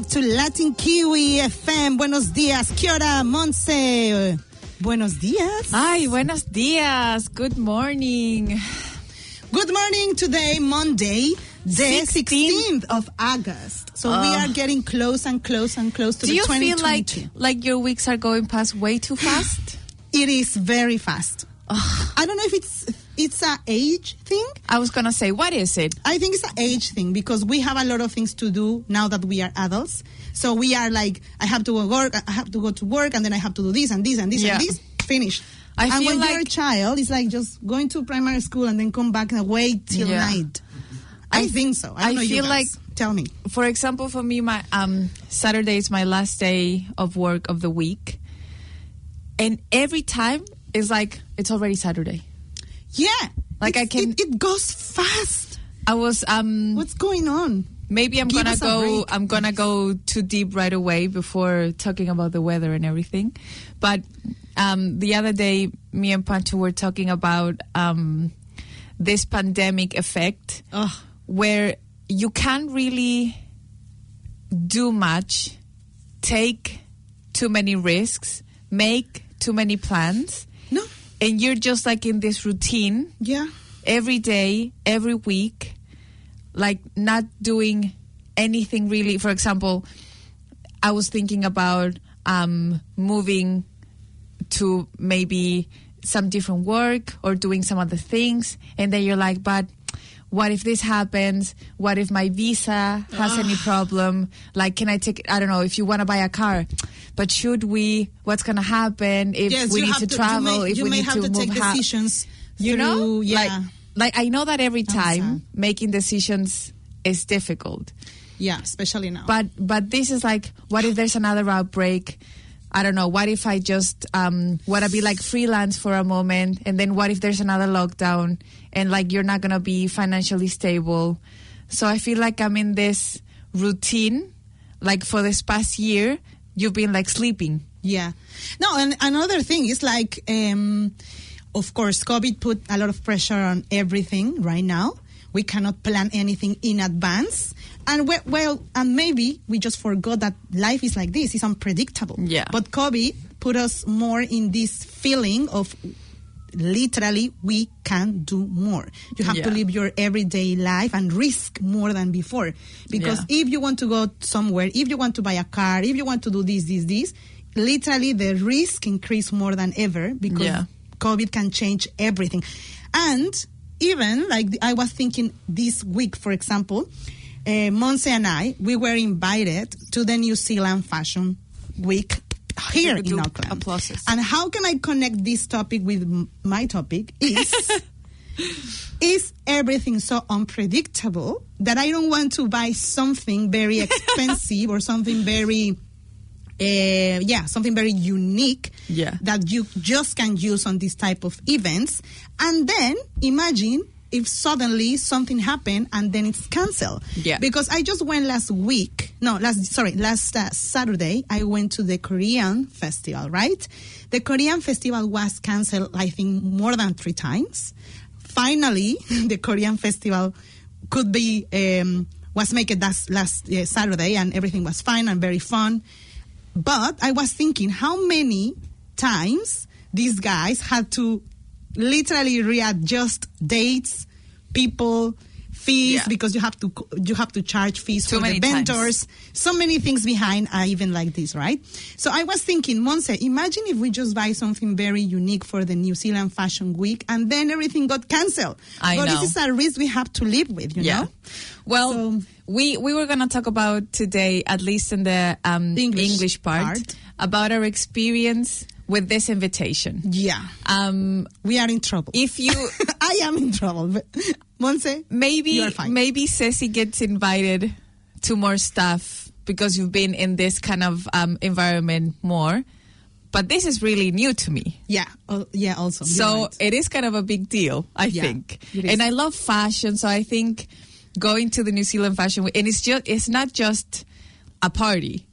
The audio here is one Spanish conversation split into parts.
Back to Latin Kiwi FM. Buenos días. Kia ora, Monse. Buenos días. Ay, buenos días. Good morning. Good morning today, Monday, the 16th, of August. So we ah. are getting close and close and close to Do the you feel like like your weeks are going past way too fast? it is very fast. I don't know if it's it's a age thing. I was gonna say, what is it? I think it's an age thing because we have a lot of things to do now that we are adults. So we are like, I have to go work, I have to go to work, and then I have to do this and this and this Yeah. and this. Finish. I and feel when you're a child, it's like just going to primary school and then come back and wait till Yeah. night. I, I- think so. I, I know you feel like- tell me. For example, for me, my um, Saturday is my last day of work of the week, and every time it's like it's already Saturday. Yeah, Like I can- It, it goes fast. I was um, What's going on? maybe I'm Give gonna go. I'm gonna go too deep right away before talking about the weather and everything. But um, the other day, me and Pancho were talking about um, this pandemic effect, Ugh. where you can't really do much, take too many risks, make too many plans. And you're just like in this routine Yeah. every day, every week, like not doing anything really. For example, I was thinking about um, moving to maybe some different work or doing some other things, and then you're like, but. What if this happens? What if my visa has any problem? Like, can I take? I don't know. If you want to buy a car, but should we? What's gonna happen if yes, we need have to travel? May, if we need to, to, move decisions. you know yeah. like like i know that every time making decisions is difficult yeah, especially now. but but this is like what if there's another outbreak i don't know what if i just um want to be like freelance for a moment and then what if there's another lockdown and like you're not gonna be financially stable so i feel like i'm in this routine like for this past year you've been like sleeping Yeah. No, and another thing is like, um, of course, COVID put a lot of pressure on everything right now. We cannot plan anything in advance. And we, well, and maybe we just forgot that life is like this. It's unpredictable. Yeah. But COVID put us more in this feeling of literally we can do more. You have to live your everyday life and risk more than before. Because Yeah. if you want to go somewhere, if you want to buy a car, if you want to do this, this, this, literally the risk increase more than ever because Yeah. COVID can change everything. And even like I was thinking this week, for example, uh, Monse and I, we were invited to the New Zealand Fashion Week here in Auckland. applauses. And how can I connect this topic with my topic? Is is everything so unpredictable that I don't want to buy something very expensive or something very uh, yeah, something very unique Yeah. that you just can use on this type of events. And then imagine if suddenly something happened and then it's canceled. Yeah. Because I just went last week. No, last sorry, last uh, Saturday I went to the Korean festival. Right, the Korean festival was canceled. I think more than three times. Finally, the Korean festival could be um, was make it last last uh, Saturday, and everything was fine and very fun. But I was thinking how many times these guys had to literally readjust dates, people, fees Yeah. because you have to you have to charge fees Too for the times. vendors. So many things behind are even like this, right? So I was thinking, Monse, imagine if we just buy something very unique for the New Zealand Fashion Week and then everything got cancelled. I but know. this is a risk we have to live with, you know? Well, So- we we were going to talk about today, at least in the um, The English English, part, part. about our experience with this invitation. Yeah. Um, We are in trouble. if you I am in trouble. Monse, maybe You are fine. maybe Ceci gets invited to more stuff because you've been in this kind of um, environment more. But this is really new to me. yeah, oh, yeah. Also, So right. it is kind of a big deal, I Yeah, think. And I love fashion, so I think going to the New Zealand Fashion Week, and it's just it's not just a party.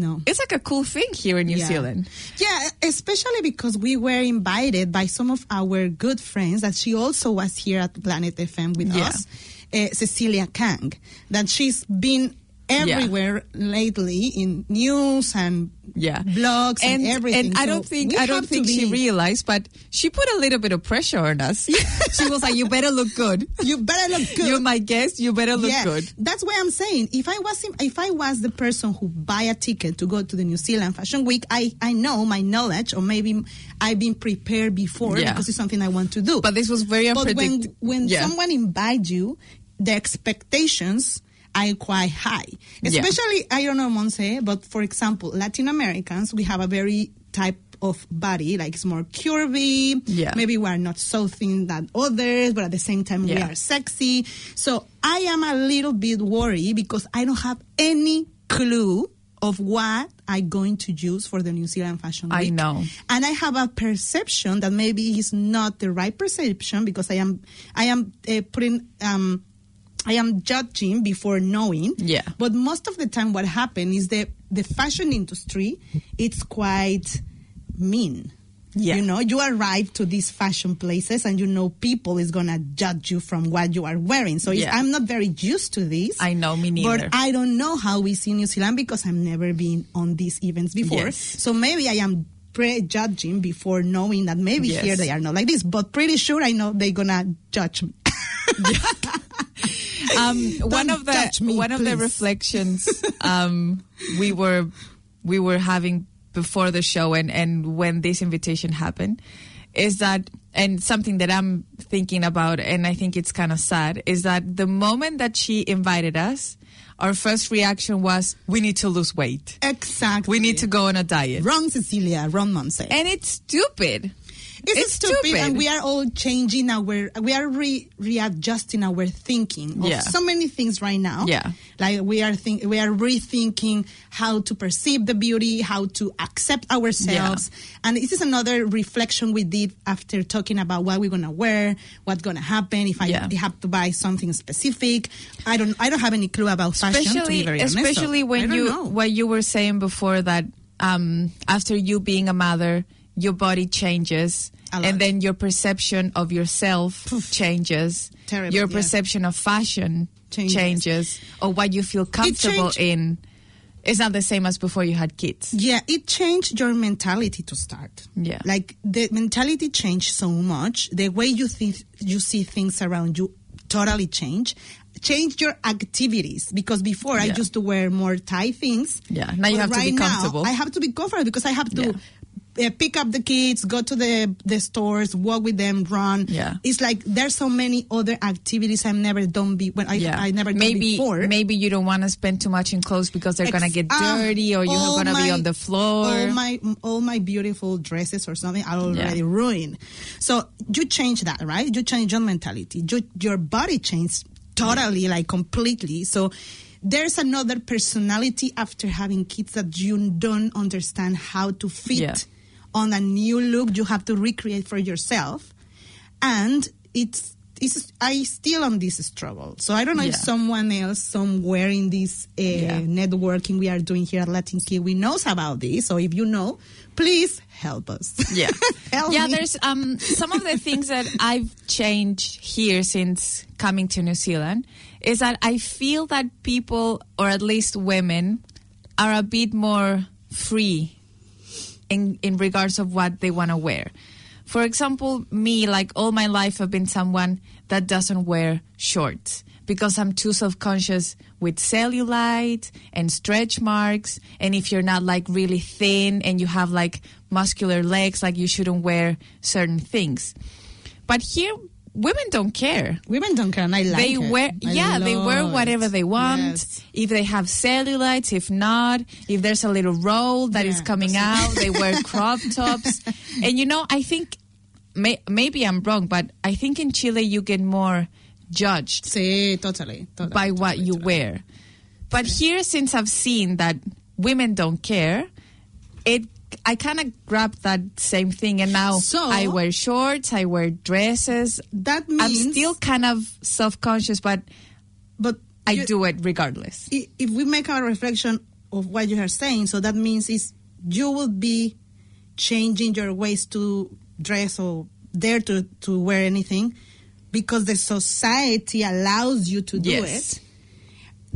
No, It's like a cool thing here in New Yeah. Zealand. Yeah, especially because we were invited by some of our good friends that she also was here at Planet FM with Yeah. us, uh, Cecilia Kang, that she's been everywhere lately in news and yeah blogs and, everything. And I don't think I don't think she realized, but she put a little bit of pressure on us. she was like, "You better look good. You better look good. You're my guest. You better look Yeah, good." That's why I'm saying if I was if I was the person who buy a ticket to go to the New Zealand Fashion Week, I I know my knowledge or maybe I've been prepared before Yeah. because it's something I want to do. But this was very But when when yeah. someone invites you, the expectations are quite high. Yeah. Especially I don't know Monse, but for example, Latin Americans we have a very type of body like it's more curvy. Yeah. Maybe we are not so thin than others, but at the same time we are sexy. So I am a little bit worried because I don't have any clue of what I'm going to use for the New Zealand Fashion Week. I know. And I have a perception that maybe is not the right perception because I am I am uh, putting um I am judging before knowing. Yeah. But most of the time what happens is that the fashion industry it's quite mean. Yeah. You know, you arrive to these fashion places and you know people is gonna judge you from what you are wearing. So Yeah. I'm not very used to this. I know, me neither. But I don't know how we see New Zealand because I've never been on these events before. Yes. So maybe I am prejudging before knowing that maybe Yes. here they are not like this. But pretty sure I know they're gonna judge me. um, one of the me, one of the reflections um, we were we were having before the show and and when this invitation happened is that and something that I'm thinking about and I think it's kind of sad is that the moment that she invited us our first reaction was we need to lose weight Exactly. we need to go on a diet Wrong, Cecilia. Wrong, Monse. and it's stupid It's, It's stupid, stupid. and we are all changing our, we are re, readjusting our thinking of Yeah. so many things right now. Yeah. like we are think, we are rethinking how to perceive the beauty, how to accept ourselves, and this is another reflection we did after talking about what we're gonna wear, what's gonna happen if I Yeah. have to buy something specific. I don't, I don't have any clue about fashion. to be especially very honest, especially I when you know. what you were saying before that um, after you being a mother your body changes and then your perception of yourself changes Terrible, your yeah. perception of fashion Changes. changes, or what you feel comfortable in is not the same as before you had kids Yeah, it changed your mentality to start. Yeah. Like the mentality changed so much. The way you think you see things around you totally change. Change your activities because before I used to wear more tight things. Yeah, now you have to be right now, comfortable. I have to be comfortable because I have to uh, pick up the kids, go to the the stores, walk with them, run. Yeah. It's like there's so many other activities I've never done be when I yeah I never maybe before. maybe you don't want to spend too much in clothes because they're gonna get ah, dirty or you're gonna be on the floor All my all my beautiful dresses or something are already ruined. So you change that, right? You change your mentality. You, your body changes totally, like completely. So there's another personality after having kids that you don't understand how to fit Yeah. On a new look. You have to recreate for yourself, and it's. It's, I still on this struggle, so I don't know if someone else somewhere in this uh, Yeah. networking we are doing here at Latin Kiwi knows about this. So if you know, please help us. Yeah. help yeah, me. there's um some of the things that I've changed here since coming to New Zealand is that I feel that people or at least women are a bit more free in in regards of what they want to wear. For example, me like all my life I've been someone that doesn't wear shorts because I'm too self-conscious with cellulite and stretch marks and if you're not like really thin and you have like muscular legs like you shouldn't wear certain things. But here women don't care Women don't care, and I like they it. wear I yeah they wear whatever it. they want Yes. if they have cellulites if not if there's a little roll that is Yeah. coming out they wear crop tops and you know i think may, maybe i'm wrong but i think in chile you get more judged Sí, totally, totally. by what totally, you totally. wear but here since i've seen that women don't care it I kind of grabbed that same thing, and now So- I wear shorts, I wear dresses. That means I'm still kind of self conscious, but but I you- do it regardless. if we make a reflection of what you are saying, so that means is you will be changing your ways to dress or dare to, to wear anything because the society allows you to do Yes. it.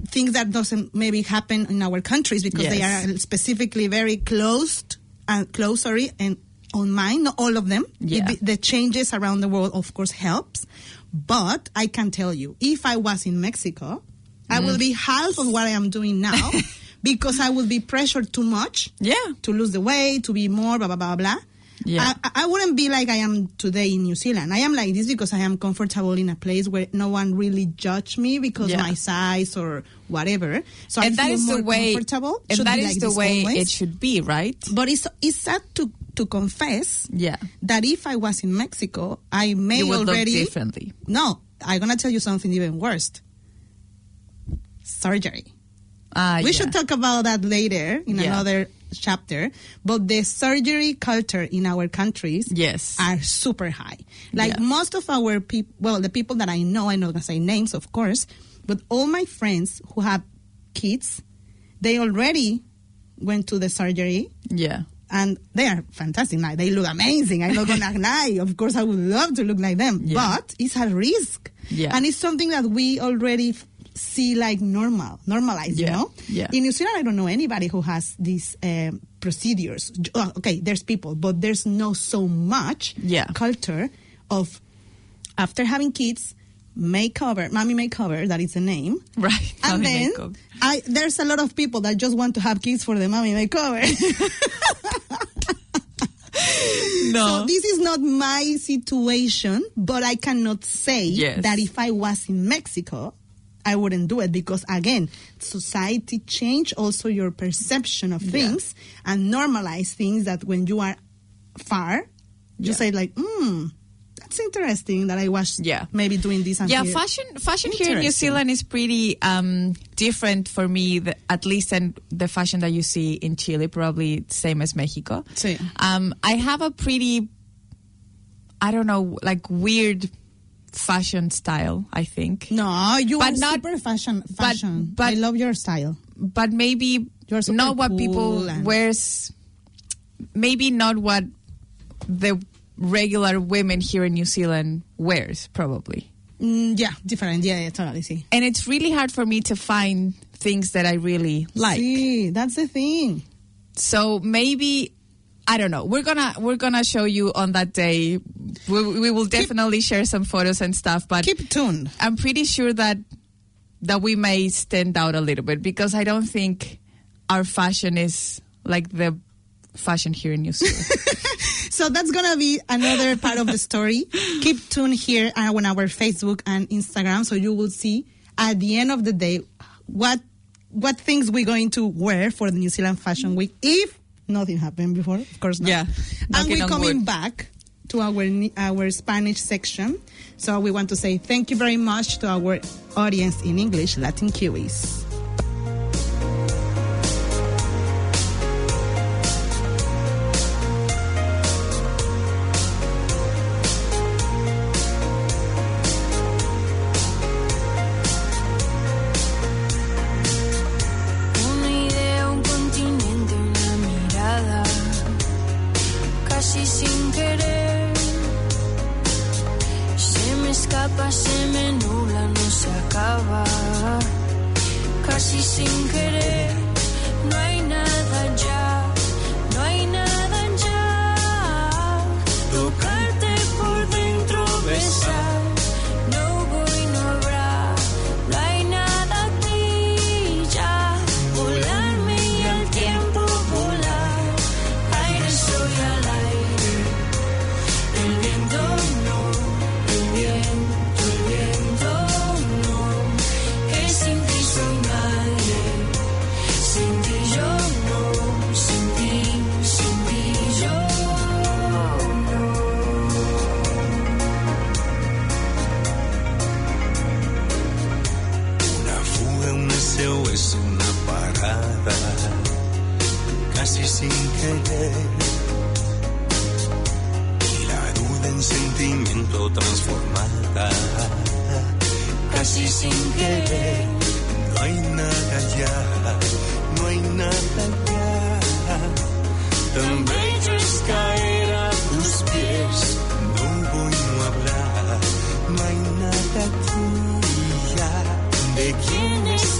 things that doesn't maybe happen in our countries because they are specifically very closed and close sorry and on mine not all of them Yeah. It- the changes around the world of course helps but i can tell you if i was in mexico i Mm. will be half of what i am doing now because i would be pressured too much Yeah. to lose the weight to be more blah blah blah blah Yeah. I, I wouldn't be like I am today in New Zealand. I am like this because I am comfortable in a place where no one really judge me because Yeah. my size or whatever. So I and that feel is more the way comfortable. and that like the way always. it should be, right? But it's it's sad to to confess Yeah. that if I was in Mexico, I may already differently. No, I'm gonna tell you something even worse. Surgery. Ah, we yeah. should talk about that later in Yeah. another chapter. But the surgery culture in our countries Yes. are super high. Like Yeah. most of our people, well, the people that I know, I'm not gonna say names, of course, but all my friends who have kids, they already went to the surgery yeah. and they are fantastic. Like they look amazing. I'm not gonna lie. Of course, I would love to look like them, Yeah. but it's a risk, Yeah. and it's something that we already see like normal, normalized. You know, Yeah. In New Zealand, I don't know anybody who has these um, procedures. Okay, there's people, but there's no so much Yeah. culture of after having kids. Makeover, mommy makeover, that is the name. Right. And then. I, there's a lot of people that just want to have kids for the mommy makeover. No. So this is not my situation, but I cannot say Yes. that if I was in Mexico, I wouldn't do it because again, society change also your perception of things and normalize things that when you are far, you Yeah. say like, hmm, that's interesting that I was Yeah. maybe doing this and yeah, here." fashion fashion here in New Zealand is pretty um, different for me, the, at least than the fashion that you see in Chile. Probably same as Mexico. Sí. Um, I have a pretty, I don't know, like weird fashion style. I think, No, you But are not- super fashion. Fashion. but- I love your style. but maybe You're not what cool people and- wears. Maybe not what the regular women here in New Zealand wears. Probably. Mm, yeah, different. Yeah, yeah, totally. See. and it's really hard for me to find things that I really like. See, that's the thing. So maybe I don't know. We're gonna we're gonna show you on that day. We, we will definitely share some photos and stuff. But Keep tuned. I'm pretty sure that that we may stand out a little bit because I don't think our fashion is like the fashion here in New Zealand. So that's gonna be another part of the story. Keep tuned here on our Facebook and Instagram, so you will see at the end of the day what what things we're going to wear for the New Zealand Fashion Week. If nothing happened before, of course not. Yeah, and we're coming wood. back to our our Spanish section. So we want to say thank you very much to our audience in English, Latin Kiwis.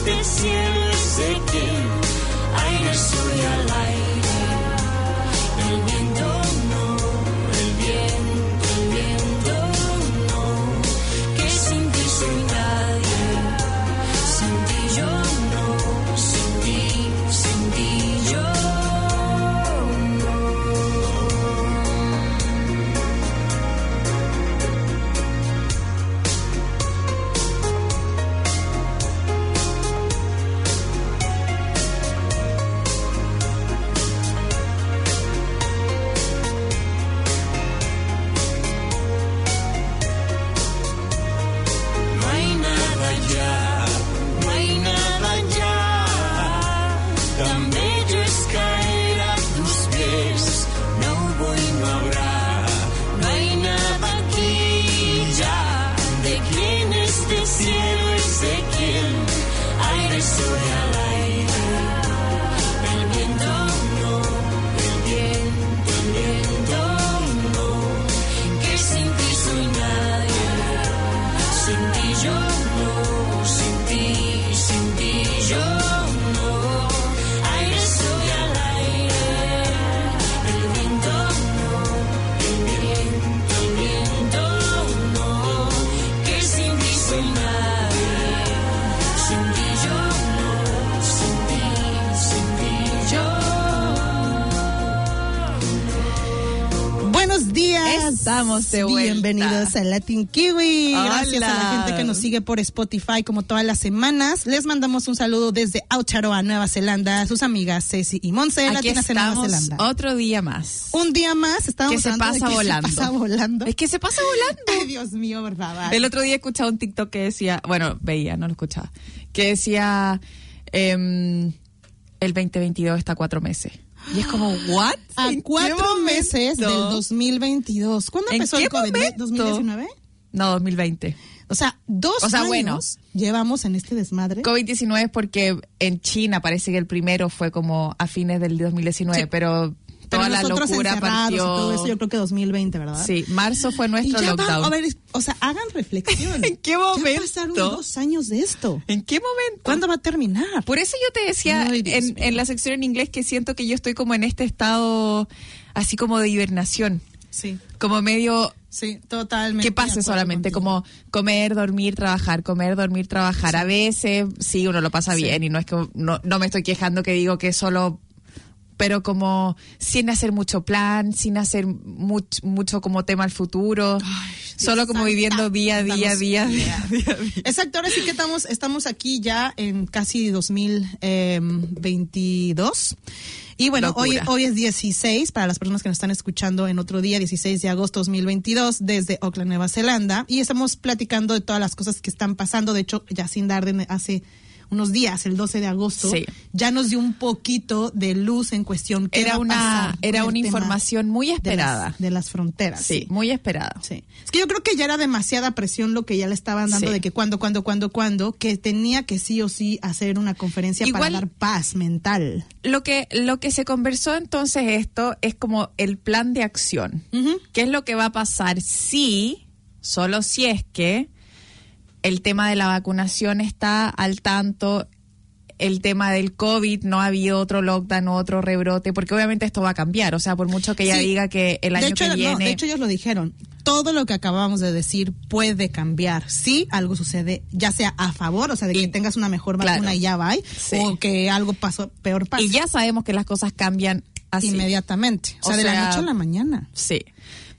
este cielo. Días. Estamos de vuelta. Bienvenidos a Latin Kiwi. Gracias a la gente que nos sigue por Spotify como todas las semanas. Les mandamos un saludo desde Aotearoa, Nueva Zelanda, sus amigas Ceci y Monse, Latinas en Nueva Zelanda. otro día más. Un día más estamos Que se pasa que volando. Se pasa volando. Es que se pasa volando. Ay, Dios mío, verdad. El otro día escuchaba un TikTok que decía, bueno, veía, no lo escuchaba, que decía, em, el 2022 está a cuatro meses. Y es como, ¿what? A ¿En qué cuatro meses del momento? 2022. ¿Cuándo ¿En empezó qué el COVID? momento? ¿2019? No, 2020. O sea, dos O sea, años bueno. llevamos en este desmadre. COVID-19 es porque en China parece que el primero fue como a fines del 2019, Sí. pero toda la nosotros locura partió. y todo eso, yo creo que 2020, ¿verdad? Sí, marzo fue Y nuestro ya va- lockdown. a ver, o sea, hagan reflexión. ¿En qué Ya momento? pasaron dos años de esto. ¿En qué momento? ¿Cuándo va a terminar? Por eso yo te decía Ay, en, en la sección en inglés que siento que yo estoy como en este estado así como de hibernación, Sí, como medio sí, totalmente. que pase solamente, contigo. como comer, dormir, trabajar, comer, dormir, trabajar. A veces sí uno lo pasa Sí. bien y no es que no, no me estoy quejando que digo que solo pero como sin hacer mucho plan, sin hacer much- mucho como tema al futuro, solo como viviendo día a día, día, día. Exacto, ahora sí que estamos, estamos aquí ya en casi 2022. Y bueno, hoy, hoy es 16, para las personas que nos están escuchando en otro día, 16 de agosto 2022, desde Auckland, Nueva Zelanda. Y estamos platicando de todas las cosas que están pasando. De hecho, Jacinda Arden hace unos días, el 12 de agosto, Sí. ya nos dio un poquito de luz en cuestión. ¿qué va Era una, era una información muy de las- esperada. De las, fronteras. Sí, muy esperada. Sí. Es que yo creo que ya era demasiada presión lo que ya le estaban dando Sí. de que cuando, cuando, cuando, cuando, que tenía que sí o sí hacer una conferencia Igual- para dar paz mental. Lo que, lo que se conversó entonces esto es como el plan de acción. ¿Qué es lo que va a pasar si, solo si es que el tema de la vacunación está al tanto, el tema del COVID, no ha habido otro lockdown, otro rebrote, porque obviamente esto va a cambiar, o sea, por mucho que ella Sí. diga que el año de hecho, que no, viene... de hecho, ellos lo dijeron. Todo lo que acabamos de decir puede cambiar. Si algo sucede, ya sea a favor, o sea, de que Y- tengas una mejor claro. vacuna y ya va, Sí. o que algo pasó, peor pasa. y ya sabemos que las cosas cambian así. Inmediatamente. O O sea, de la noche a la mañana. Sí.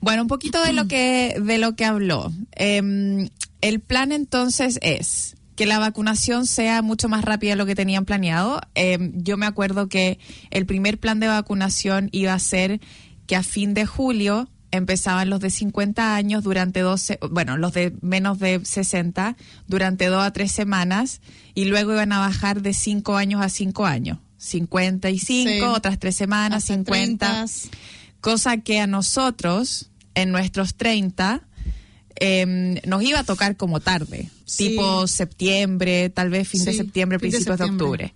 Bueno, un poquito de lo que de lo que habló. Em, el plan entonces es que la vacunación sea mucho más rápida de lo que tenían planeado. Em, yo me acuerdo que el primer plan de vacunación iba a ser que a fin de julio empezaban los de 50 años durante 12, bueno, los de menos de 60 durante dos a tres semanas y luego iban a bajar de 5 años a 5 años. 55, Sí. otras tres semanas, Hasta 50 30. cosa que a nosotros, en nuestros 30, em, nos iba a tocar como tarde, Sí. tipo septiembre, tal vez fin de septiembre, de principios de, octubre.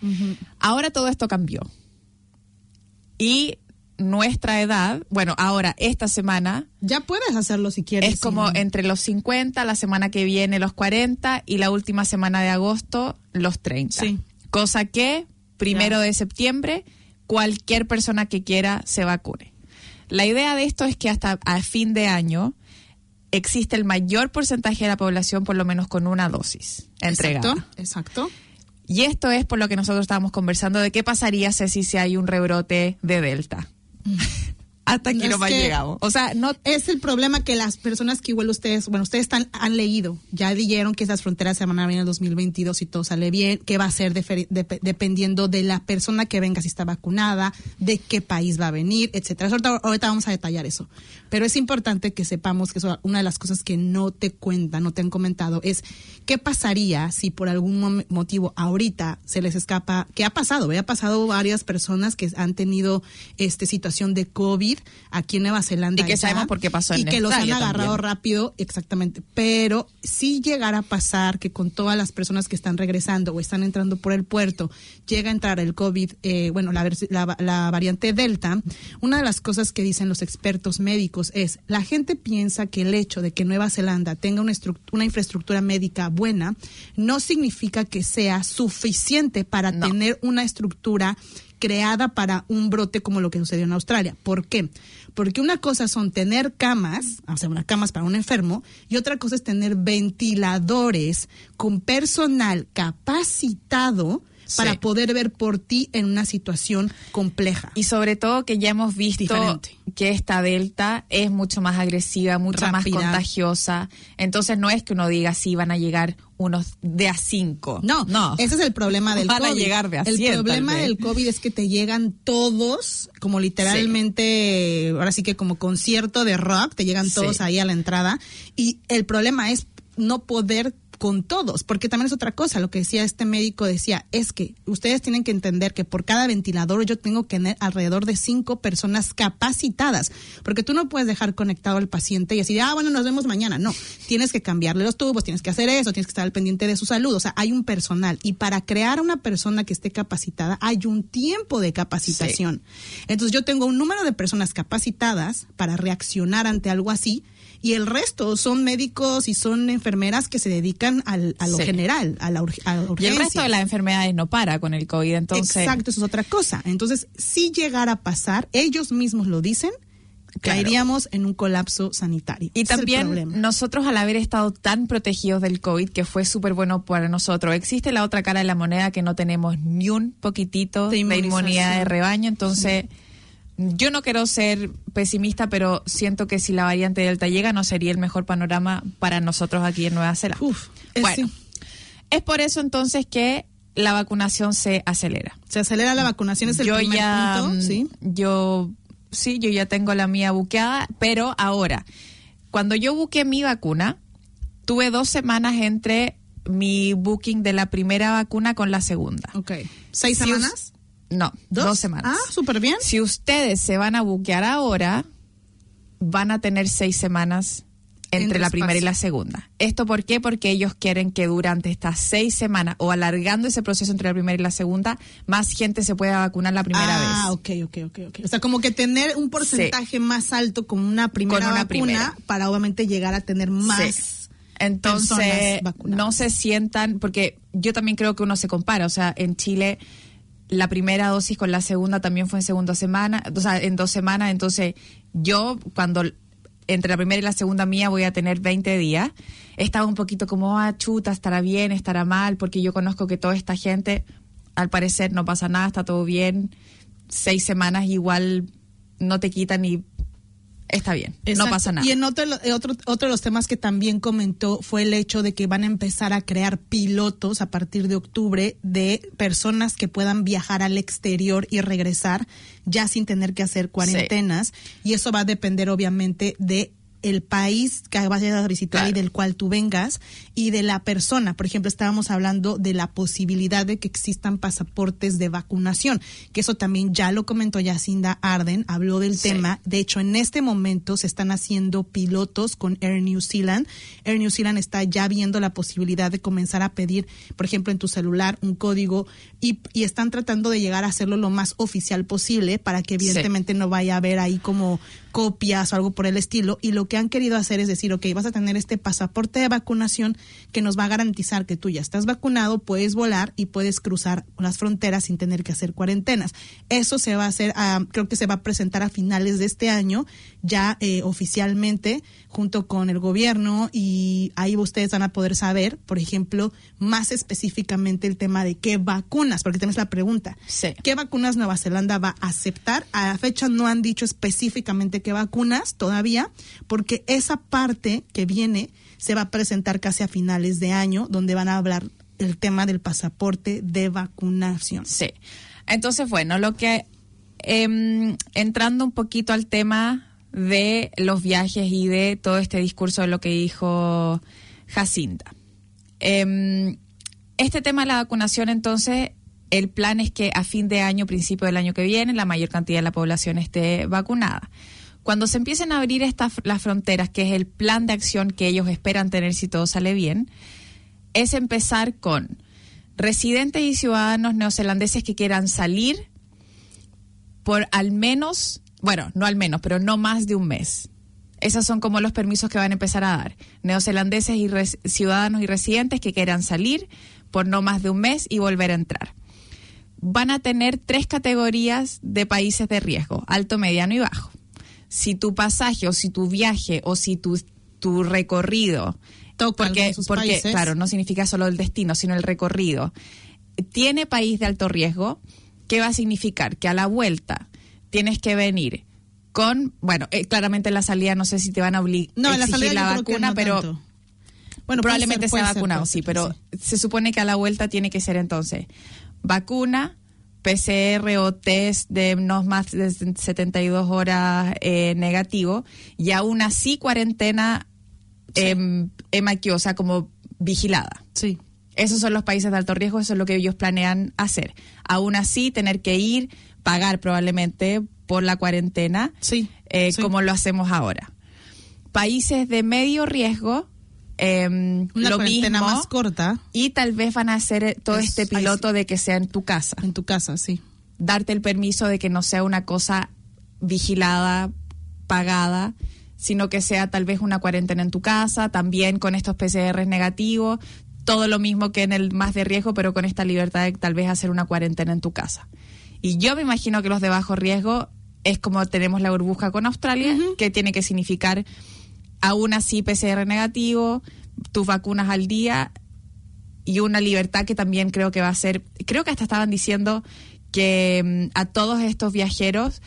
Ahora todo esto cambió. Y nuestra edad, bueno, ahora esta semana Ya puedes hacerlo si quieres. es como entre los 50, la semana que viene los 40 y la última semana de agosto los 30. Sí. Cosa que primero Ya. de septiembre cualquier persona que quiera se vacune. La idea de esto es que hasta a fin de año existe el mayor porcentaje de la población por lo menos con una dosis entregada. Exacto, exacto. Y esto es por lo que nosotros estábamos conversando de qué pasaría Ceci, si hay un rebrote de Delta. Hasta aquí Es nomás que- llegamos. O sea, no Es el problema que las personas que igual ustedes, bueno, ustedes están, han leído, ya dijeron que esas fronteras se van a abrir en el 2022 y todo sale bien, que va a ser defer- dep- dependiendo de la persona que venga, si está vacunada, de qué país va a venir, etcétera. Ahorita, ahorita vamos a detallar eso. Pero es importante que sepamos que eso, una de las cosas que no te cuentan, no te han comentado, es qué pasaría si por algún motivo ahorita se les escapa, que ha pasado, ¿eh? ha pasado varias personas que han tenido este situación de COVID aquí en Nueva Zelanda. Y que ya, sabemos por qué pasó Y en que los han agarrado también. rápido, exactamente. Pero si llegara a pasar que con todas las personas que están regresando o están entrando por el puerto, llega a entrar el COVID, eh, bueno, la, la, la variante Delta, una de las cosas que dicen los expertos médicos es, la gente piensa que el hecho de que Nueva Zelanda tenga una, una infraestructura médica buena, no significa que sea suficiente para No. tener una estructura creada para un brote como lo que sucedió en Australia. ¿Por qué? Porque una cosa son tener camas, o sea, unas camas para un enfermo, y otra cosa es tener ventiladores con personal capacitado para Sí. poder ver por ti en una situación compleja. Y sobre todo que ya hemos visto Diferente. que esta delta es mucho más agresiva, mucho Rápida. más contagiosa. Entonces no es que uno diga sí van a llegar unos de a cinco. No, no. ese es el problema del Van a COVID. llegar de a el 100 problema del COVID es que te llegan todos, como literalmente, ahora sí que como concierto de rock, te llegan todos ahí a la entrada. Y el problema es no poder con todos, porque también es otra cosa, lo que decía este médico decía, es que ustedes tienen que entender que por cada ventilador yo tengo que tener alrededor de cinco personas capacitadas, porque tú no puedes dejar conectado al paciente y decir, ah, bueno, nos vemos mañana, no, tienes que cambiarle los tubos, tienes que hacer eso, tienes que estar al pendiente de su salud, o sea, hay un personal y para crear una persona que esté capacitada hay un tiempo de capacitación. Entonces yo tengo un número de personas capacitadas para reaccionar ante algo así y el resto son médicos y son enfermeras que se dedican al, a lo Sí. general, a la, urg- a la y el urgencia. resto de las enfermedades no para con el COVID. Entonces, Exacto, eso es otra cosa. Entonces, si llegara a pasar, ellos mismos lo dicen, Claro. caeríamos en un colapso sanitario. Y Ese también nosotros al haber estado tan protegidos del COVID, que fue súper bueno para nosotros, existe la otra cara de la moneda que no tenemos ni un poquitito De de, inmunidad de rebaño. Entonces, yo no quiero ser pesimista, pero siento que si la variante Delta llega no sería el mejor panorama para nosotros aquí en Nueva Zelanda. Uf, es- bueno, sí. es por eso entonces que la vacunación se acelera. se acelera la vacunación, es el yo primer ya, punto, mm, ¿sí? yo sí, yo ya tengo la mía buqueada, pero ahora, cuando yo buqué mi vacuna, tuve dos semanas entre mi booking de la primera vacuna con la segunda. Ok. ¿Seis Si semanas? No, dos, semanas. Ah, súper bien. Si ustedes se van a buquear ahora, van a tener seis semanas entre, Entre la primera y la segunda. ¿Esto por qué? Porque ellos quieren que durante estas seis semanas o alargando ese proceso entre la primera y la segunda, más gente se pueda vacunar la primera ah, vez. ok, ok, ok, ok. O sea, como que tener un porcentaje más alto con una primera Con una vacuna primera. para obviamente llegar a tener más. Sí. Entonces, no se sientan, porque yo también creo que uno se compara, o sea, en Chile la primera dosis con la segunda también fue en segunda semana, o sea, en dos semanas, entonces yo cuando entre la primera y la segunda mía voy a tener 20 días, estaba un poquito como, ah, chuta, estará bien, estará mal, porque yo conozco que toda esta gente, al parecer no pasa nada, está todo bien, seis semanas igual no te quitan y está bien, Exacto. no pasa nada. Y en otro, eh, otro, otro de los temas que también comentó fue el hecho de que van a empezar a crear pilotos a partir de octubre de personas que puedan viajar al exterior y regresar ya sin tener que hacer cuarentenas. Y eso va a depender obviamente de el país que vayas a visitar y del cual tú vengas y de la persona. Por ejemplo, estábamos hablando de la posibilidad de que existan pasaportes de vacunación, que eso también ya lo comentó Yacinda Arden, habló del Sí. tema. De hecho, en este momento se están haciendo pilotos con Air New Zealand. Air New Zealand está ya viendo la posibilidad de comenzar a pedir, por ejemplo, en tu celular un código y, y están tratando de llegar a hacerlo lo más oficial posible para que Sí. evidentemente no vaya a haber ahí como copias o algo por el estilo. Y lo que han querido hacer es decir, ok, vas a tener este pasaporte de vacunación que nos va a garantizar que tú ya estás vacunado, puedes volar y puedes cruzar las fronteras sin tener que hacer cuarentenas. Eso se va a hacer, ah, creo que se va a presentar a finales de este año, ya eh, oficialmente, junto con el gobierno, y ahí ustedes van a poder saber, por ejemplo, más específicamente el tema de qué vacunas, porque es la pregunta. Sí. ¿Qué vacunas Nueva Zelanda va a aceptar? A la fecha no han dicho específicamente qué vacunas todavía, porque esa parte que viene se va a presentar casi a finales de año, donde van a hablar el tema del pasaporte de vacunación. Sí. Entonces, bueno, lo que em, entrando un poquito al tema de los viajes y de todo este discurso de lo que dijo Jacinta. Em, este tema de la vacunación, entonces, el plan es que a fin de año, principio del año que viene, la mayor cantidad de la población esté vacunada. Cuando se empiecen a abrir estas las fronteras, que es el plan de acción que ellos esperan tener si todo sale bien, es empezar con residentes y ciudadanos neozelandeses que quieran salir por al menos, bueno, no al menos, pero no más de un mes. Esos son como los permisos que van a empezar a dar. Neozelandeses y res- ciudadanos y residentes que quieran salir por no más de un mes y volver a entrar. Van a tener tres categorías de países de riesgo, alto, mediano y bajo. Si tu pasaje o si tu viaje o si tu, tu recorrido, porque, porque países. claro, no significa solo el destino, sino el recorrido, tiene país de alto riesgo, ¿qué va a significar? Que a la vuelta tienes que venir con, bueno, eh, claramente en la salida no sé si te van a obligar No, la salida la vacuna, no pero tanto. bueno, probablemente ser, sea vacunado, sí, pero sí. se supone que a la vuelta tiene que ser entonces vacuna, PCR o test de no más de 72 horas eh, negativo y aún así cuarentena o sea, como vigilada. Sí. Esos son los países de alto riesgo, eso es lo que ellos planean hacer. Aún así, tener que ir, pagar probablemente por la cuarentena, Sí, eh, sí. como lo hacemos ahora. Países de medio riesgo, em, Una lo cuarentena mismo, más corta y tal vez van a hacer eh, todo Es- este ahí piloto de que sea en tu casa. en tu casa, sí. Darte el permiso de que no sea una cosa vigilada, pagada, sino que sea tal vez una cuarentena en tu casa, también con estos PCR negativos, todo lo mismo que en el más de riesgo, pero con esta libertad de tal vez hacer una cuarentena en tu casa. Y yo me imagino que los de bajo riesgo es como tenemos la burbuja con Australia, que tiene que significar aún así PCR negativo, tus vacunas al día y una libertad que también creo que va a ser, creo que hasta estaban diciendo que mm, a todos estos viajeros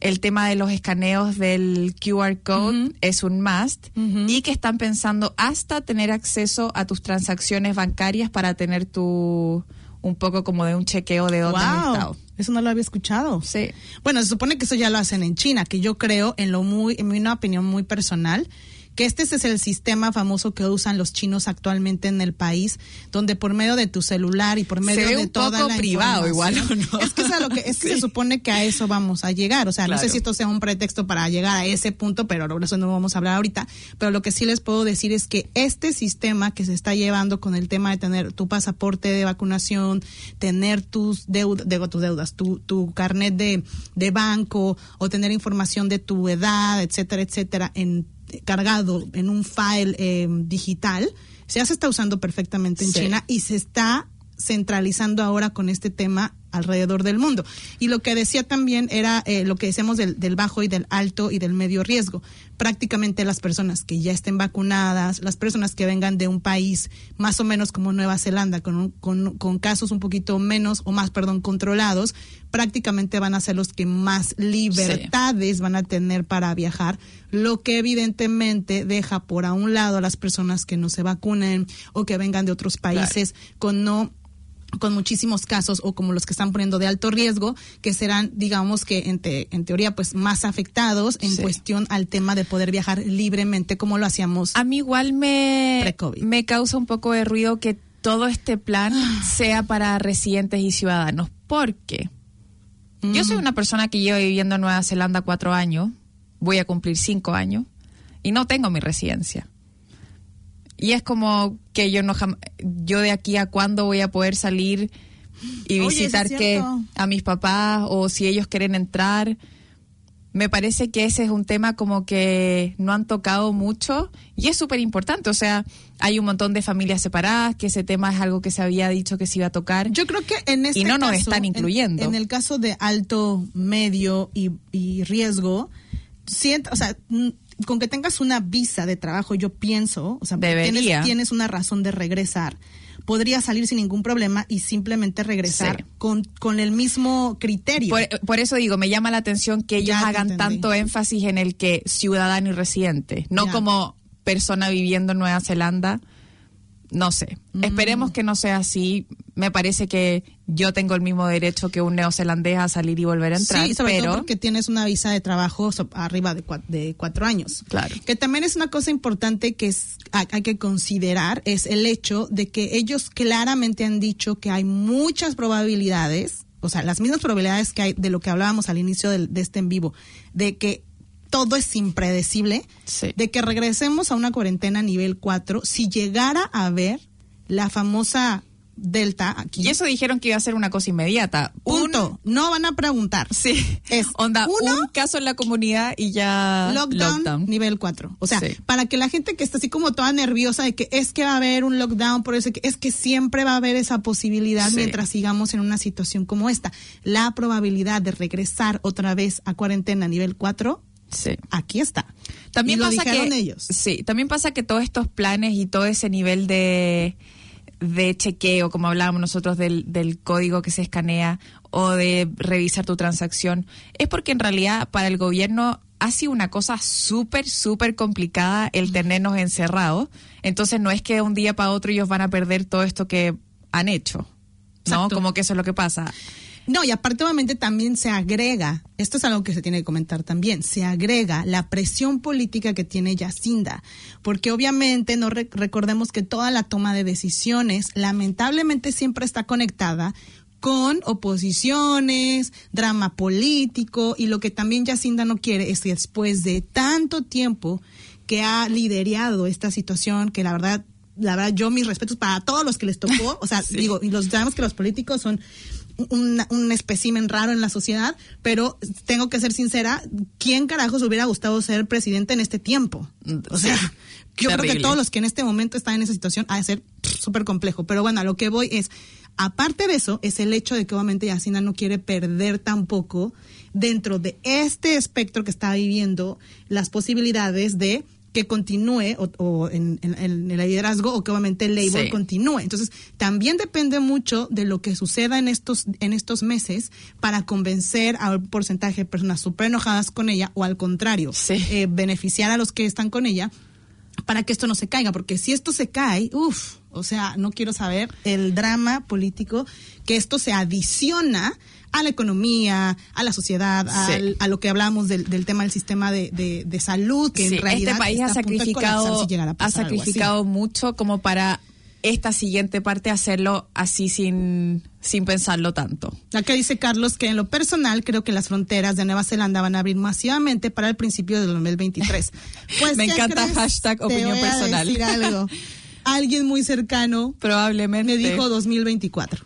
el tema de los escaneos del QR code es un must y que están pensando hasta tener acceso a tus transacciones bancarias para tener tu un poco como de un chequeo de dónde han Wow, estado. eso no lo había escuchado. Sí. Bueno, se supone que eso ya lo hacen en China, que yo creo, en lo muy, en una opinión muy personal, que este es el sistema famoso que usan los chinos actualmente en el país, donde por medio de tu celular y por medio ve de un toda poco la privado igual, ¿o no? Es que, es, a lo que, es que se supone que a eso vamos a llegar. O sea, no sé si esto sea un pretexto para llegar a ese punto, pero de eso no vamos a hablar ahorita. Pero lo que sí les puedo decir es que este sistema que se está llevando con el tema de tener tu pasaporte de vacunación, tener tus deudas, digo, tus deudas, tu, tu carnet de, de banco o tener información de tu edad, etcétera, etcétera, en cargado en un file eh, digital, ya se está usando perfectamente en Sí. China y se está centralizando ahora con este tema alrededor del mundo. Y lo que decía también era eh, lo que decíamos del, del bajo y del alto y del medio riesgo. Prácticamente las personas que ya estén vacunadas, las personas que vengan de un país más o menos como Nueva Zelanda, con, un- con, con casos un poquito menos o más, perdón, controlados, prácticamente van a ser los que más libertades van a tener para viajar, lo que evidentemente deja por a un lado a las personas que no se vacunen o que vengan de otros países con no con muchísimos casos o como los que están poniendo de alto riesgo, que serán, digamos que en, te- en teoría, pues más afectados en Sí. cuestión al tema de poder viajar libremente como lo hacíamos. A mí igual me, me causa un poco de ruido que todo este plan sea para residentes y ciudadanos, porque yo soy una persona que lleva viviendo en Nueva Zelanda cuatro años, voy a cumplir cinco años, y no tengo mi residencia. Y es como que yo no yo de aquí a cuándo voy a poder salir y Oye, visitar que a mis papás o si ellos quieren entrar me parece que ese es un tema como que no han tocado mucho y es súper importante. O sea, hay un montón de familias separadas, que ese tema es algo que se había dicho que se iba a tocar. Yo creo que en este Y no nos están en- incluyendo. En, el caso de alto, medio y, y riesgo, siento, o sea, con que tengas una visa de trabajo, yo pienso, o sea, tienes, tienes una razón de regresar. Podría salir sin ningún problema y simplemente regresar Sí. con, con el mismo criterio. Por, por eso digo, me llama la atención que ellos Ya hagan tanto énfasis en el que ciudadano y residente, no Ya. como persona viviendo en Nueva Zelanda. No sé. Mm. Esperemos que no sea así. Me parece que yo tengo el mismo derecho que un neozelandés a salir y volver a entrar. sí, sobre pero todo porque tienes una visa de trabajo arriba de, cua- de cuatro años. Claro. Que también es una cosa importante que es, hay, que considerar, es el hecho de que ellos claramente han dicho que hay muchas probabilidades, o sea, las mismas probabilidades que hay de lo que hablábamos al inicio de, este en vivo, de que todo es impredecible, Sí. de que regresemos a una cuarentena nivel 4 si llegara a haber la famosa Delta aquí. Y eso dijeron que iba a ser una cosa inmediata. Punto. no van a preguntar. Un, sí. Es Onda, uno, un caso en la comunidad y ya lockdown, nivel 4. O sea, Sí. para que la gente que está así como toda nerviosa de que es que va a haber un lockdown, por eso que es que siempre va a haber esa posibilidad Sí. mientras sigamos en una situación como esta. La probabilidad de regresar otra vez a cuarentena nivel 4, Sí. aquí está. También y lo pasa que ellos. sí, también pasa que todos estos planes y todo ese nivel de de chequeo, como hablábamos nosotros del, del código que se escanea o de revisar tu transacción, es porque en realidad para el gobierno ha sido una cosa súper, súper complicada el tenernos encerrados. Entonces no es que de un día para otro ellos van a perder todo esto que han hecho. ¿No? Exacto. Como que eso es lo que pasa. No, y aparte obviamente también se agrega, esto es algo que se tiene que comentar también, se agrega la presión política que tiene Yacinda, porque obviamente no re- recordemos que toda la toma de decisiones lamentablemente siempre está conectada con oposiciones, drama político y lo que también Yacinda no quiere es que después de tanto tiempo que ha liderado esta situación, que la verdad la verdad, yo mis respetos para todos los que les tocó, o sea, digo, y los sabemos que los políticos son un, un espécimen raro en la sociedad, pero tengo que ser sincera, ¿quién carajos hubiera gustado ser presidente en este tiempo? O sea, Sí, yo creo que todos los que en este momento están en esa situación ha de ser súper complejo, pero bueno, a lo que voy es, aparte de eso, es el hecho de que obviamente Yacina no quiere perder tampoco dentro de este espectro que está viviendo las posibilidades de que continúe o, o en, en- en el liderazgo o que obviamente el labor Sí. continúe. Entonces, también depende mucho de lo que suceda en estos, en estos meses para convencer a un porcentaje de personas súper enojadas con ella o al contrario, Sí. eh, beneficiar a los que están con ella para que esto no se caiga, porque si esto se cae, uff, o sea, no quiero saber el drama político que esto se adiciona a la economía, a la sociedad, Sí. al- a lo que hablamos del, del tema del sistema de, de- de salud, que Sí, en realidad este país ha sacrificado, si llegara a ha sacrificado mucho como para esta siguiente parte hacerlo así sin, sin pensarlo tanto. Acá dice Carlos que en lo personal creo que las fronteras de Nueva Zelanda van a abrir masivamente para el principio del 2023. Pues, Me ¿qué encanta crees? hashtag Te opinión a personal. decir algo. Alguien muy cercano Probablemente. me dijo 2024.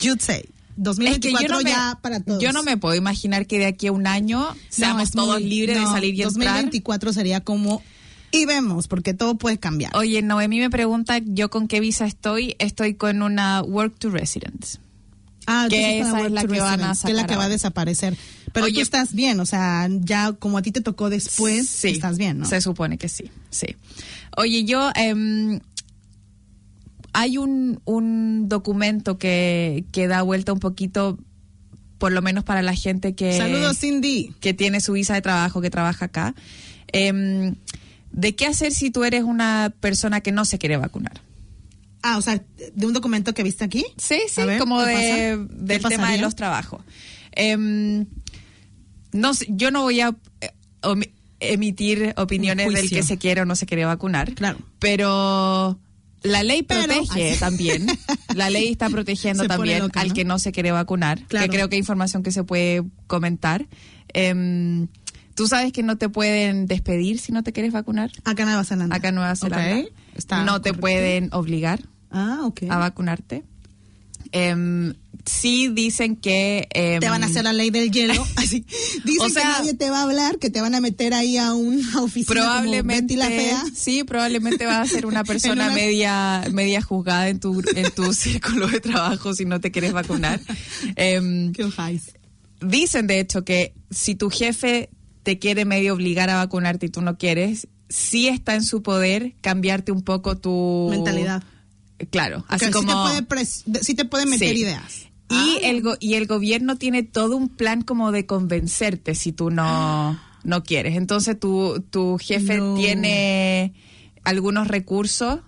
You'd say. 2024 me, ya para todos. yo no me puedo imaginar que de aquí a un año seamos No, todos muy- libres de salir y entrar. 2024 sería como y vemos porque todo puede cambiar. Oye, Noemí me pregunta yo con qué visa estoy. Estoy con una Work to Residence. Ah, que esa es la que van a que es la que va a desaparecer. Pero Oye, tú estás bien, o sea, ya como a ti te tocó después, Sí, estás bien, ¿no? Se supone que sí, sí. Oye, yo em, hay un, un documento que, que da vuelta un poquito, por lo menos para la gente que Saludos, Cindy. que tiene su visa de trabajo, que trabaja acá. em, ¿De qué hacer si tú eres una persona que no se quiere vacunar? Ah, o sea, de un documento que viste aquí. Sí, sí, ver, como ¿qué de, del tema de los trabajos. Em, no yo no voy a eh, emitir opiniones del que se quiere o no se quiere vacunar. Claro. Pero la ley protege también. La ley está protegiendo también loca, al ¿no? que no se quiere vacunar. Claro. Que creo que hay información que se puede comentar. Em, Tú sabes que no te pueden despedir si no te quieres vacunar. Acá en Nueva Zelanda. Acá en Nueva Zelanda. No te correcto. pueden obligar Ah, a vacunarte. Em, sí dicen que... em, Te van a hacer la ley del hielo. Así. Dicen O sea- que nadie te va a hablar, que te van a meter ahí a una oficina probablemente como fea. sí probablemente vas a ser una persona una- media media juzgada en tu en tu círculo de trabajo si no te quieres vacunar Em, Qué ojáis. dicen de hecho que si tu jefe te quiere medio obligar a vacunarte y tú no quieres sí está en su poder cambiarte un poco tu Mentalidad. Claro así Porque sí como te puede, sí te puede meter Sí. ideas. Y, Ah. el go- y el gobierno tiene todo un plan como de convencerte si tú no, no quieres. Entonces tu, tu jefe No. tiene algunos recursos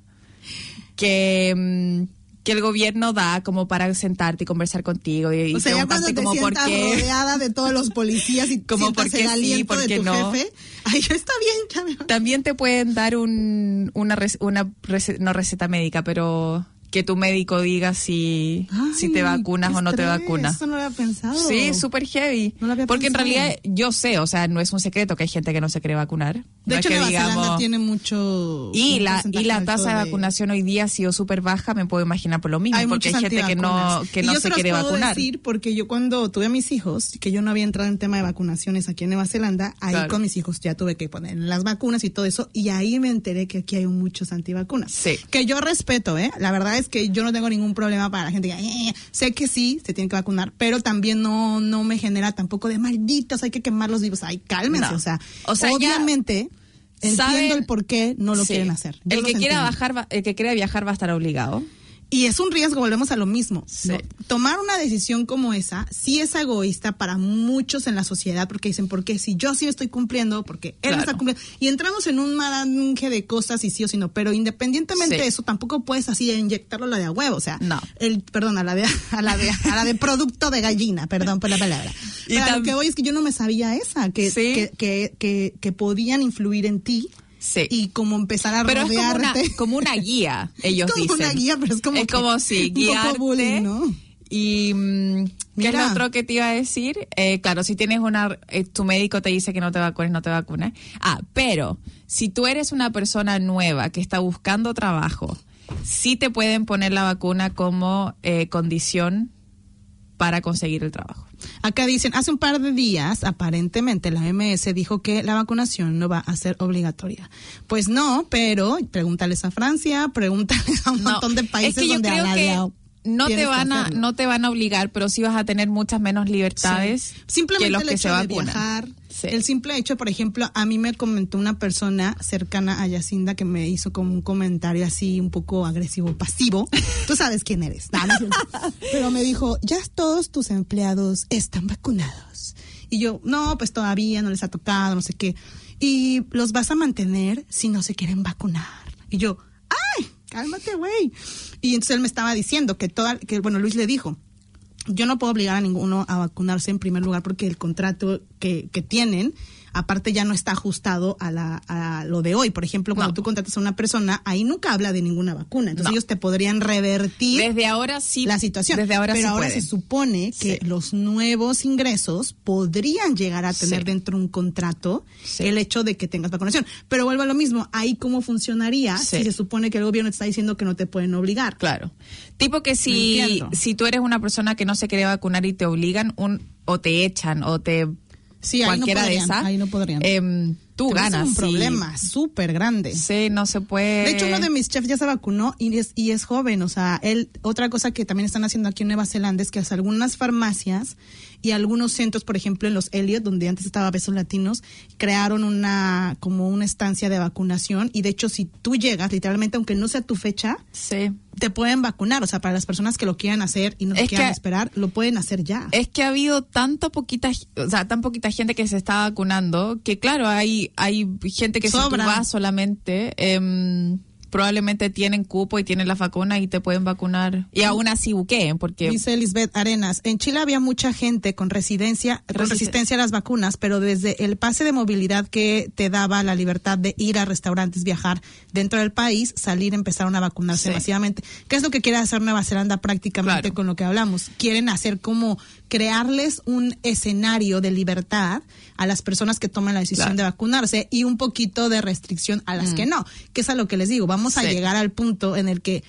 que, mm, que el gobierno da como para sentarte y conversar contigo y, O sea, ya cuando te como por qué. rodeada de todos los policías y Como sientas por qué el sí, aliento por de qué tu no. jefe, ay, está bien, ya me- También te pueden dar un, una, una no receta médica, pero que tu médico diga si, si te vacunas o no te vacunas. Eso no lo había pensado. Sí, súper heavy. No lo había Porque en realidad yo sé, o sea, no es un secreto que hay gente que no se quiere vacunar. De No hecho, es que Nueva Zelanda tiene mucho. y la, y la tasa de vacunación hoy día ha sido súper baja, me puedo imaginar por lo mismo, Hay porque hay gente que no, que Y no yo se quiere puedo vacunar. decir porque yo cuando tuve a mis hijos, que yo no había entrado en tema de vacunaciones aquí en Nueva Zelanda, ahí Claro. con mis hijos ya tuve que poner las vacunas y todo eso, y ahí me enteré que aquí hay muchos antivacunas. Sí. Que yo respeto, ¿eh? La verdad es que yo no tengo ningún problema para la gente que, "Eh, eh". sé que sí, se tienen que vacunar, pero también no, no me genera tampoco de malditos, hay que quemar los vivos. Ay, cálmense, No. o sea, O sea, ya obviamente entiendo saben- el por qué no lo Sí. quieren hacer. Yo El que quiera bajar, el que quiera viajar va a estar obligado. Y es un riesgo, volvemos a lo mismo. Sí. ¿no? Tomar una decisión como esa sí es egoísta para muchos en la sociedad porque dicen, porque si yo sí estoy cumpliendo, porque él no Claro. está cumpliendo. Y entramos en un marange de cosas y sí o sí no. Pero independientemente Sí. de eso, tampoco puedes así inyectarlo a la de a huevo. O sea, No. el, perdón, a la de, a la de, a la de producto de gallina, perdón por la palabra. Y Pero lo que voy es que yo no me sabía esa, que, Sí. que, que, que, que podían influir en ti. Sí. Y como empezar a Pero es como una, rodearte. como una guía, ellos como dicen. una guía, pero es como Es que como, sí, un poco guiarte. bullying, ¿no? Y mm, ¿qué es Mira. lo otro que te iba a decir? Eh, claro, si tienes una, eh, tu médico te dice que no te vacunes, no te vacunas. Ah, pero si tú eres una persona nueva que está buscando trabajo, sí te pueden poner la vacuna como eh, condición para conseguir el trabajo. Acá dicen, hace un par de días, aparentemente la OMS dijo que la vacunación no va a ser obligatoria. Pues no, pero pregúntales a Francia, pregúntales a un No, montón de países es que yo donde creo a la que de- no te van a hacerlo. no te van a obligar, pero sí vas a tener muchas menos libertades Sí. Simplemente que los el que hecho se de vacunan. viajar, Sí. el simple hecho, por ejemplo, a mí me comentó una persona cercana a Yacinda que me hizo como un comentario así un poco agresivo, pasivo. Tú sabes quién eres. No, no. Pero me dijo, ya todos tus empleados están vacunados. Y yo, no, pues todavía no les ha tocado, no sé qué. Y los vas a mantener si no se quieren vacunar. Y yo, ay, cálmate, güey. Y entonces él me estaba diciendo que toda, que bueno, Luis le dijo, yo no puedo obligar a ninguno a vacunarse en primer lugar porque el contrato que, que tienen, aparte ya no está ajustado a, la, a lo de hoy. Por ejemplo, cuando No. tú contratas a una persona, ahí nunca habla de ninguna vacuna. Entonces No. ellos te podrían revertir Desde ahora sí. la situación. Desde ahora Pero sí ahora pueden. se supone que Sí. los nuevos ingresos podrían llegar a tener Sí. dentro un contrato el hecho de que tengas vacunación. Pero vuelvo a lo mismo, ahí cómo funcionaría si se supone que el gobierno te está diciendo que no te pueden obligar. Claro. Tipo que si, si tú eres una persona que no se quiere vacunar y te obligan un, o te echan o te Sí, ahí no de podrían, esas, ahí no podrían. em, tú ganas. un sí. problema súper grande. Sí, no se puede. De hecho, uno de mis chefs ya se vacunó y es, y es joven. O sea, él, otra cosa que también están haciendo aquí en Nueva Zelanda es que hace algunas farmacias y algunos centros, por ejemplo, en los Elliot, donde antes estaba Besos Latinos, crearon una, como una estancia de vacunación. Y de hecho, si tú llegas, literalmente, aunque no sea tu fecha, Sí. te pueden vacunar. O sea, para las personas que lo quieran hacer y no Es quieran que- esperar, lo pueden hacer ya. Es que ha habido tanto poquita, o sea, tan poquita gente que se está vacunando que claro, hay hay gente que Sobra. vas solamente em, probablemente tienen cupo y tienen la vacuna y te pueden vacunar y aún así buqueen porque Dice Lisbeth Arenas, en Chile había mucha gente con residencia, con Resisten- resistencia a las vacunas, pero desde el pase de movilidad que te daba la libertad de ir a restaurantes, viajar dentro del país, salir, empezaron a vacunarse Sí. masivamente. ¿Qué es lo que quiere hacer Nueva Zelanda prácticamente Claro. con lo que hablamos? Quieren hacer como crearles un escenario de libertad a las personas que toman la decisión Claro. de vacunarse y un poquito de restricción a las que no, que es a lo que les digo, vamos a Sí. llegar al punto en el que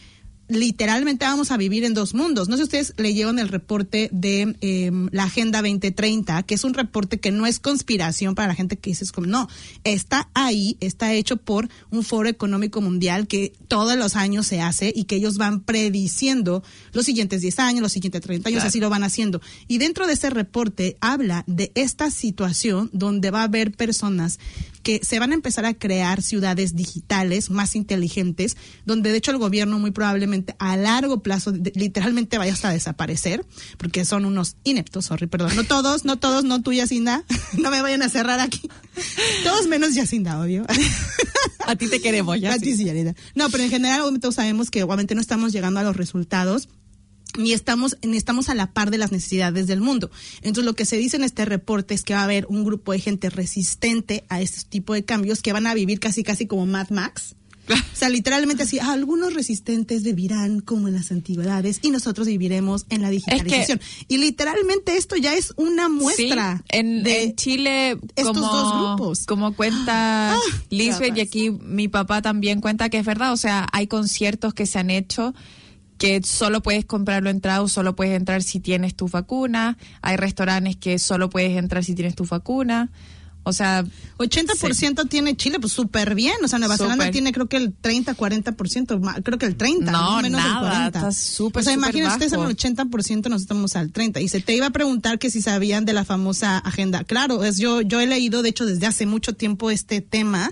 literalmente vamos a vivir en dos mundos. No sé si ustedes leyeron el reporte de eh, la Agenda 2030, que es un reporte que no es conspiración para la gente que dice, es como, no, está ahí, está hecho por un foro económico mundial que todos los años se hace y que ellos van prediciendo los siguientes 10 años, los siguientes 30 años, Claro. así lo van haciendo. Y dentro de ese reporte habla de esta situación donde va a haber personas que se van a empezar a crear ciudades digitales más inteligentes, donde de hecho el gobierno muy probablemente a largo plazo de- literalmente vaya hasta desaparecer, porque son unos ineptos, sorry, perdón. No todos, no todos, no tú, Yacinda, no me vayan a cerrar aquí. Todos menos Yacinda, obvio. A ti te queremos, ya. A ti sí, Yarida. No, pero en general todos sabemos que obviamente no estamos llegando a los resultados ni estamos, ni estamos a la par de las necesidades del mundo. Entonces, lo que se dice en este reporte es que va a haber un grupo de gente resistente a este tipo de cambios que van a vivir casi, casi como Mad Max. O sea, literalmente así, "Ah, algunos resistentes vivirán como en las antigüedades y nosotros viviremos en la digitalización. y literalmente esto ya es una muestra Sí, en, de en Chile, estos como, dos grupos. como cuenta Ah, Lisbeth, y aquí mi papá también cuenta que es verdad, o sea, hay conciertos que se han hecho que solo puedes comprarlo entrado, solo puedes entrar si tienes tu vacuna, hay restaurantes que solo puedes entrar si tienes tu vacuna, o sea, 80% tiene Chile, pues súper bien. O sea, Nueva. Zelanda tiene creo que el 30, 40%, ma- creo que el 30, No, no, menos nada, del 40. está súper, O sea, imagínate ustedes en el 80%, nosotros estamos al 30. Y se te iba a preguntar que si sabían de la famosa agenda. Claro, es yo yo he leído, de hecho, desde hace mucho tiempo este tema.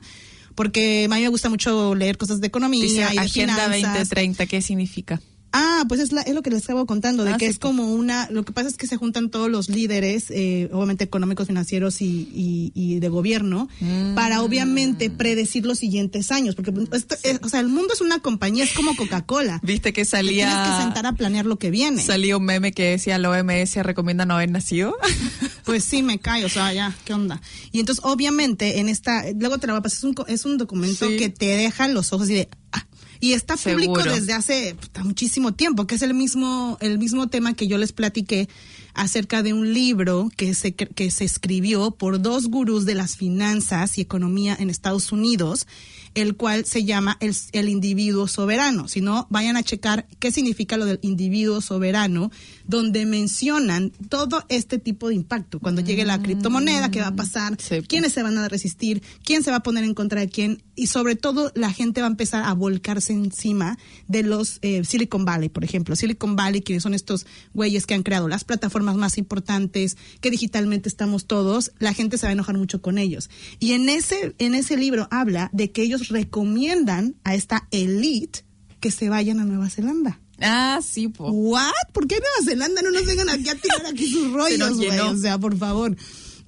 Porque a mí me gusta mucho leer cosas de economía dice y de Agenda finanzas. 2030, ¿qué significa? Ah, pues es, la- es lo que les estaba contando, de Ah, que sí, es pues. como una, lo que pasa es que se juntan todos los líderes, eh, obviamente económicos, financieros y, y, y de gobierno, para obviamente predecir los siguientes años, porque esto es- o sea, el mundo es una compañía, es como Coca-Cola. Viste que Te salía Tienes que sentar a planear lo que viene. Salió un meme que decía la OMS recomienda no haber nacido. Pues sí, me cae, o sea, ya, ¿qué onda? Y entonces, obviamente, en esta, luego te la voy a pasar, es un, es un documento Sí. que te deja los ojos y de, ah, y está público Seguro. desde hace muchísimo tiempo, que es el mismo, el mismo tema que yo les platiqué acerca de un libro que se, que se escribió por dos gurús de las finanzas y economía en Estados Unidos, el cual se llama el, el individuo soberano. Si no, vayan a checar qué significa lo del individuo soberano, donde mencionan todo este tipo de impacto. Cuando llegue la criptomoneda, qué va a pasar, Sí. quiénes se van a resistir, quién se va a poner en contra de quién, y sobre todo la gente va a empezar a volcarse encima de los eh, Silicon Valley, por ejemplo. Silicon Valley, que son estos güeyes que han creado las plataformas más importantes, que digitalmente estamos todos, la gente se va a enojar mucho con ellos. Y en ese, en ese libro habla de que ellos recomiendan a esta elite que se vayan a Nueva Zelanda. Ah, sí, po. ¿What? ¿Por qué Nueva Zelanda no nos vengan aquí a tirar aquí sus rollos, güey? O sea, por favor.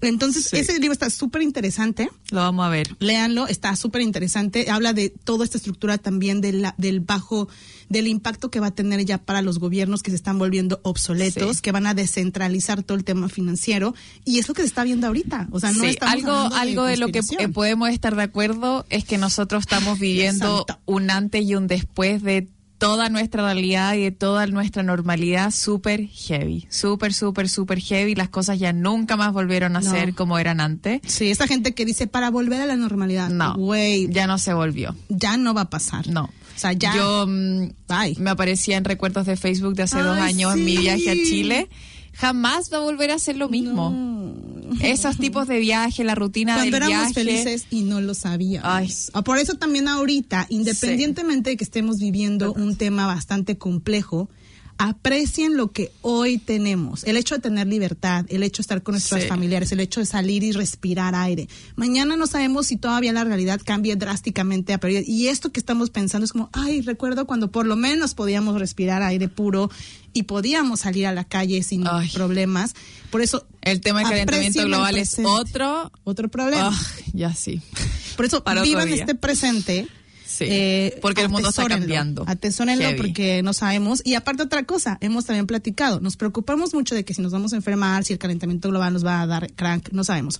Entonces, Sí. ese libro está súper interesante. Lo vamos a ver. Léanlo, está súper interesante. Habla de toda esta estructura también de la- del bajo, del impacto que va a tener ya para los gobiernos que se están volviendo obsoletos, Sí. que van a descentralizar todo el tema financiero. Y es lo que se está viendo ahorita. O sea, no Sí, algo, algo de lo que eh, podemos estar de acuerdo es que nosotros estamos viviendo un antes y un después de toda nuestra realidad y de toda nuestra normalidad súper heavy, súper, súper, súper heavy. Las cosas ya nunca más volvieron a No. ser como eran antes. Sí, esa gente que dice para volver a la normalidad. No, Güey, ya no se volvió. ya no va a pasar. No. O sea, ya. Yo mm, Bye. me aparecía en recuerdos de Facebook de hace dos años en mi viaje a Chile. Jamás va a volver a ser lo mismo. Esos tipos de viaje, la rutina Cuando del éramos viaje. felices y no lo sabíamos. Ay. Ah, Por eso también ahorita, independientemente de que estemos viviendo un tema bastante complejo, aprecien lo que hoy tenemos. El hecho de tener libertad, el hecho de estar con nuestros Sí. familiares, el hecho de salir y respirar aire. Mañana no sabemos si todavía la realidad cambie drásticamente a. Y esto que estamos pensando es como, ay, recuerdo cuando por lo menos podíamos respirar aire puro y podíamos salir a la calle sin Ay. problemas. Por eso El tema del calentamiento global es otro. otro problema. Ya sí. Por eso, Para vivan este presente. Sí, eh, porque el mundo está cambiando. Atesórenlo Heavy. porque no sabemos. Y aparte otra cosa, hemos también platicado, nos preocupamos mucho de que si nos vamos a enfermar, si el calentamiento global nos va a dar crank, no sabemos.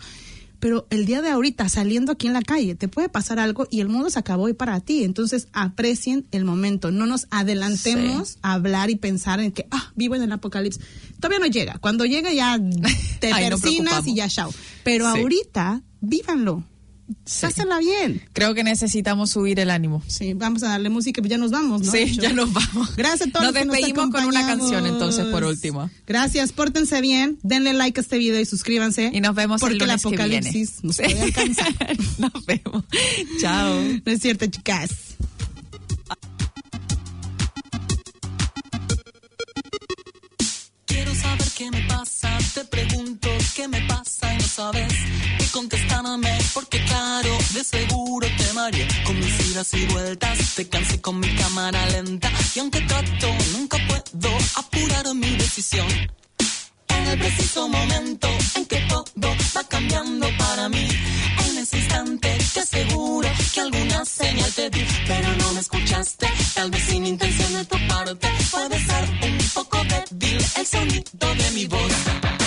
Pero el día de ahorita, saliendo aquí en la calle, te puede pasar algo y el mundo se acabó y para ti. Entonces, aprecien el momento. No nos adelantemos Sí. a hablar y pensar en que, ah, vivo en el apocalipsis. Todavía no llega. Cuando llegue ya te persinas y ya chao. Pero Sí. ahorita, vívanlo. Sí. Pásala bien. Creo que necesitamos subir el ánimo. Sí, vamos a darle música y ya nos vamos, ¿no? Sí, Yo- ya nos vamos. Gracias a todos Nos los que despedimos con una canción, entonces, por último. Gracias, pórtense bien, denle like a este video y suscríbanse. Y nos vemos porque el lunes el que viene. apocalipsis nos puede alcanzar. nos vemos. Chao. No es cierto, chicas. Quiero saber qué me pasa, te pregunto qué me pasa y no sabes de seguro te mareé con mis idas y vueltas, te cansé con mi cámara lenta y aunque trato, nunca puedo apurar mi decisión. En el preciso momento en que todo va cambiando para mí, en ese instante te aseguro que alguna señal te di, pero no me escuchaste, tal vez sin intención de tu parte, puede ser un poco débil el sonido de mi voz.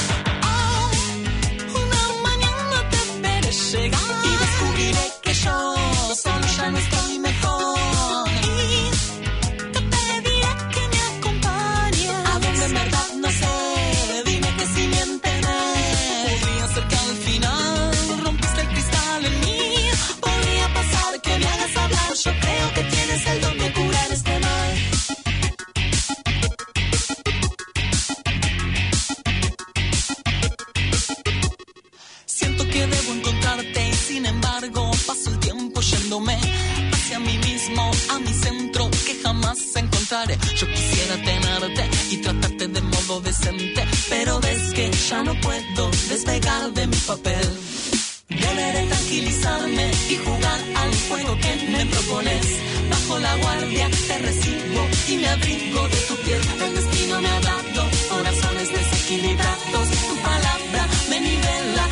Sin embargo paso el tiempo yéndome. mí a mi centro que jamás encontraré. Yo quisiera tenerte y tratarte de modo decente, pero ves que ya no puedo despegar de mi papel. Deberé tranquilizarme y jugar al juego que me propones. Bajo la guardia te recibo y me abrigo de tu piel. El destino me ha dado corazones desequilibrados. Tu palabra me nivela